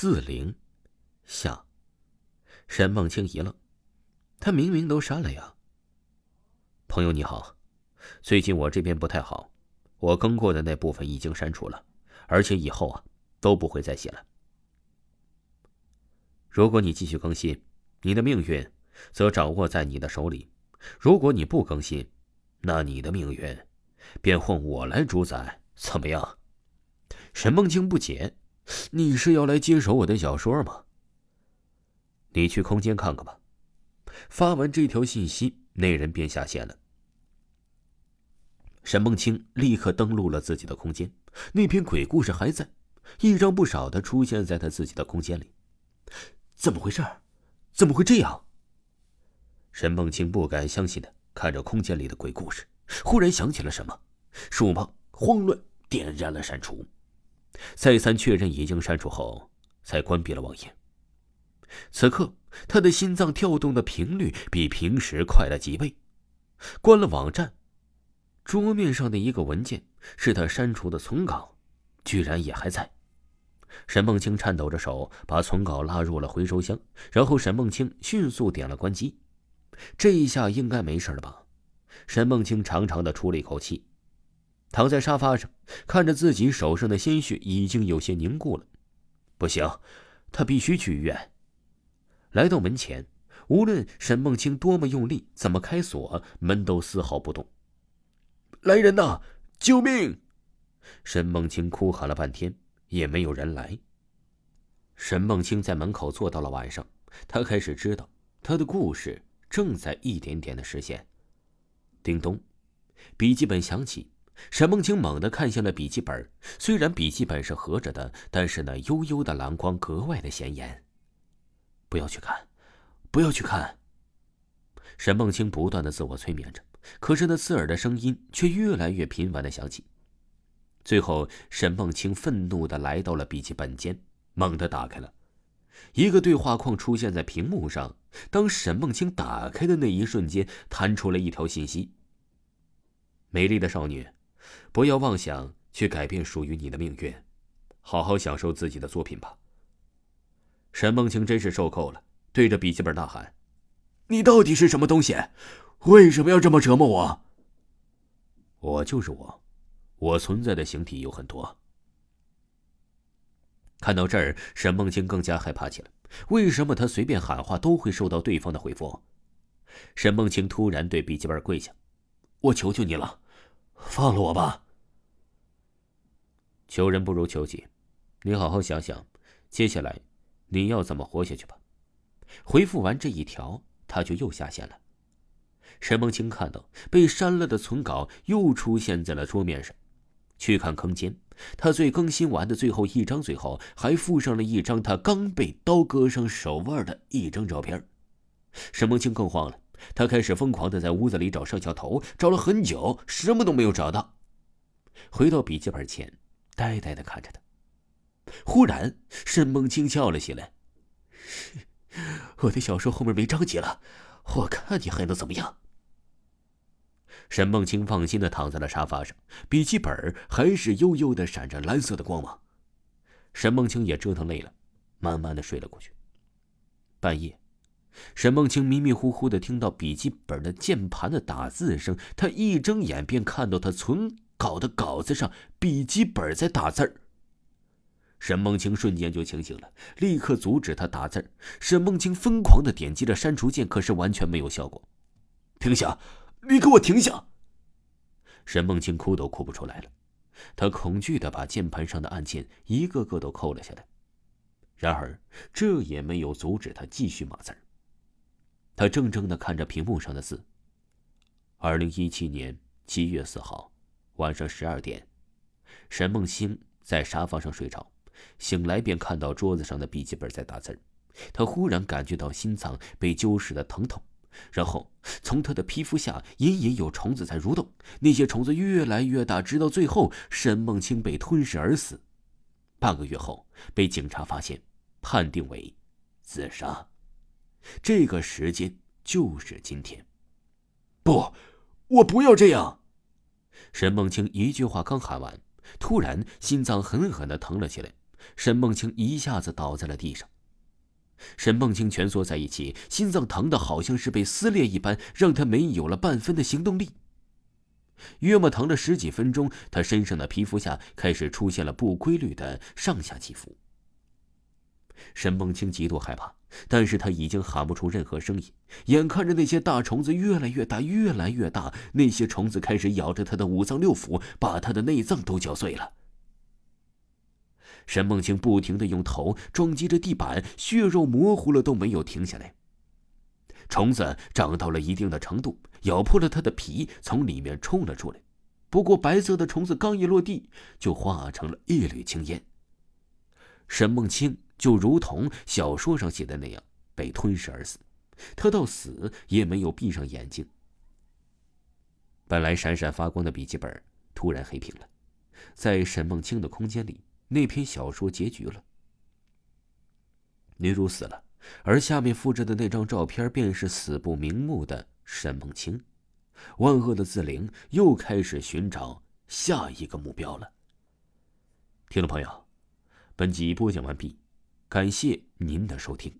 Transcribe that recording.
自灵，下。沈梦清一愣，他明明都删了呀。朋友你好，最近我这边不太好，我更过的那部分已经删除了，而且以后啊都不会再写了。如果你继续更新，你的命运则掌握在你的手里；如果你不更新，那你的命运便换我来主宰，怎么样？沈梦清不解。你是要来接手我的小说吗？你去空间看看吧。发完这条信息，那人便下线了。沈梦清立刻登录了自己的空间，那篇鬼故事还在，一张不少的出现在他自己的空间里。怎么回事？怎么会这样？沈梦清不敢相信的看着空间里的鬼故事，忽然想起了什么，手忙慌乱点燃了删除。再三确认已经删除后，才关闭了网页。此刻，他的心脏跳动的频率比平时快了几倍。关了网站，桌面上的一个文件是他删除的存稿，居然也还在。沈梦清颤抖着手把存稿拉入了回收箱，然后沈梦清迅速点了关机。这一下应该没事了吧？沈梦清长长的出了一口气。躺在沙发上，看着自己手上的鲜血已经有些凝固了，不行，他必须去医院。来到门前，无论沈梦清多么用力，怎么开锁，门都丝毫不动。来人呐！救命！沈梦清哭喊了半天，也没有人来。沈梦清在门口坐到了晚上，他开始知道，他的故事正在一点点的实现。叮咚，笔记本响起。沈梦清猛地看向了笔记本，虽然笔记本是合着的，但是那幽幽的蓝光格外的显眼。不要去看，不要去看。沈梦清不断的自我催眠着，可是那刺耳的声音却越来越频繁的响起。最后，沈梦清愤怒的来到了笔记本间，猛地打开了，一个对话框出现在屏幕上。当沈梦清打开的那一瞬间，弹出了一条信息：“美丽的少女。”不要妄想去改变属于你的命运，好好享受自己的作品吧。沈梦清真是受够了，对着笔记本大喊：“你到底是什么东西？为什么要这么折磨我？”我就是我，我存在的形体有很多。看到这儿，沈梦清更加害怕起来。为什么他随便喊话都会受到对方的回复？沈梦清突然对笔记本跪下：“我求求你了！”放了我吧！求人不如求己，你好好想想，接下来你要怎么活下去吧。回复完这一条，他就又下线了。沈梦清看到被删了的存稿又出现在了桌面上，去看空间，他最更新完的最后一张，最后还附上了一张他刚被刀割伤手腕的一张照片。沈梦清更慌了。他开始疯狂的在屋子里找摄像头，找了很久，什么都没有找到。回到笔记本前，呆呆的看着他。忽然，沈梦清笑了起来：“ 我的小说后面没章节了，我看你还能怎么样？”沈梦清放心的躺在了沙发上，笔记本还是悠悠的闪着蓝色的光芒。沈梦清也折腾累了，慢慢的睡了过去。半夜。沈梦清迷迷糊糊的听到笔记本的键盘的打字声，他一睁眼便看到他存稿的稿子上笔记本在打字儿。沈梦清瞬间就清醒了，立刻阻止他打字儿。沈梦清疯狂的点击着删除键，可是完全没有效果。停下！你给我停下！沈梦清哭都哭不出来了，他恐惧的把键盘上的按键一个个都扣了下来。然而这也没有阻止他继续码字儿。他怔怔的看着屏幕上的字。二零一七年七月四号晚上十二点，沈梦清在沙发上睡着，醒来便看到桌子上的笔记本在打字他忽然感觉到心脏被揪实的疼痛，然后从他的皮肤下隐隐有虫子在蠕动，那些虫子越来越大，直到最后沈梦清被吞噬而死。半个月后被警察发现，判定为自杀。这个时间就是今天。不，我不要这样！沈梦清一句话刚喊完，突然心脏狠狠的疼了起来，沈梦清一下子倒在了地上。沈梦清蜷缩在一起，心脏疼的好像是被撕裂一般，让他没有了半分的行动力。约莫疼了十几分钟，他身上的皮肤下开始出现了不规律的上下起伏。沈梦清极度害怕，但是他已经喊不出任何声音。眼看着那些大虫子越来越大，越来越大，那些虫子开始咬着他的五脏六腑，把他的内脏都嚼碎了。沈梦清不停的用头撞击着地板，血肉模糊了都没有停下来。虫子长到了一定的程度，咬破了他的皮，从里面冲了出来。不过，白色的虫子刚一落地，就化成了一缕青烟。沈梦清就如同小说上写的那样，被吞噬而死。他到死也没有闭上眼睛。本来闪闪发光的笔记本突然黑屏了，在沈梦清的空间里。那篇小说结局了，女主死了，而下面复制的那张照片便是死不瞑目的沈梦清。万恶的自灵又开始寻找下一个目标了。听众朋友，本集播讲完毕，感谢您的收听。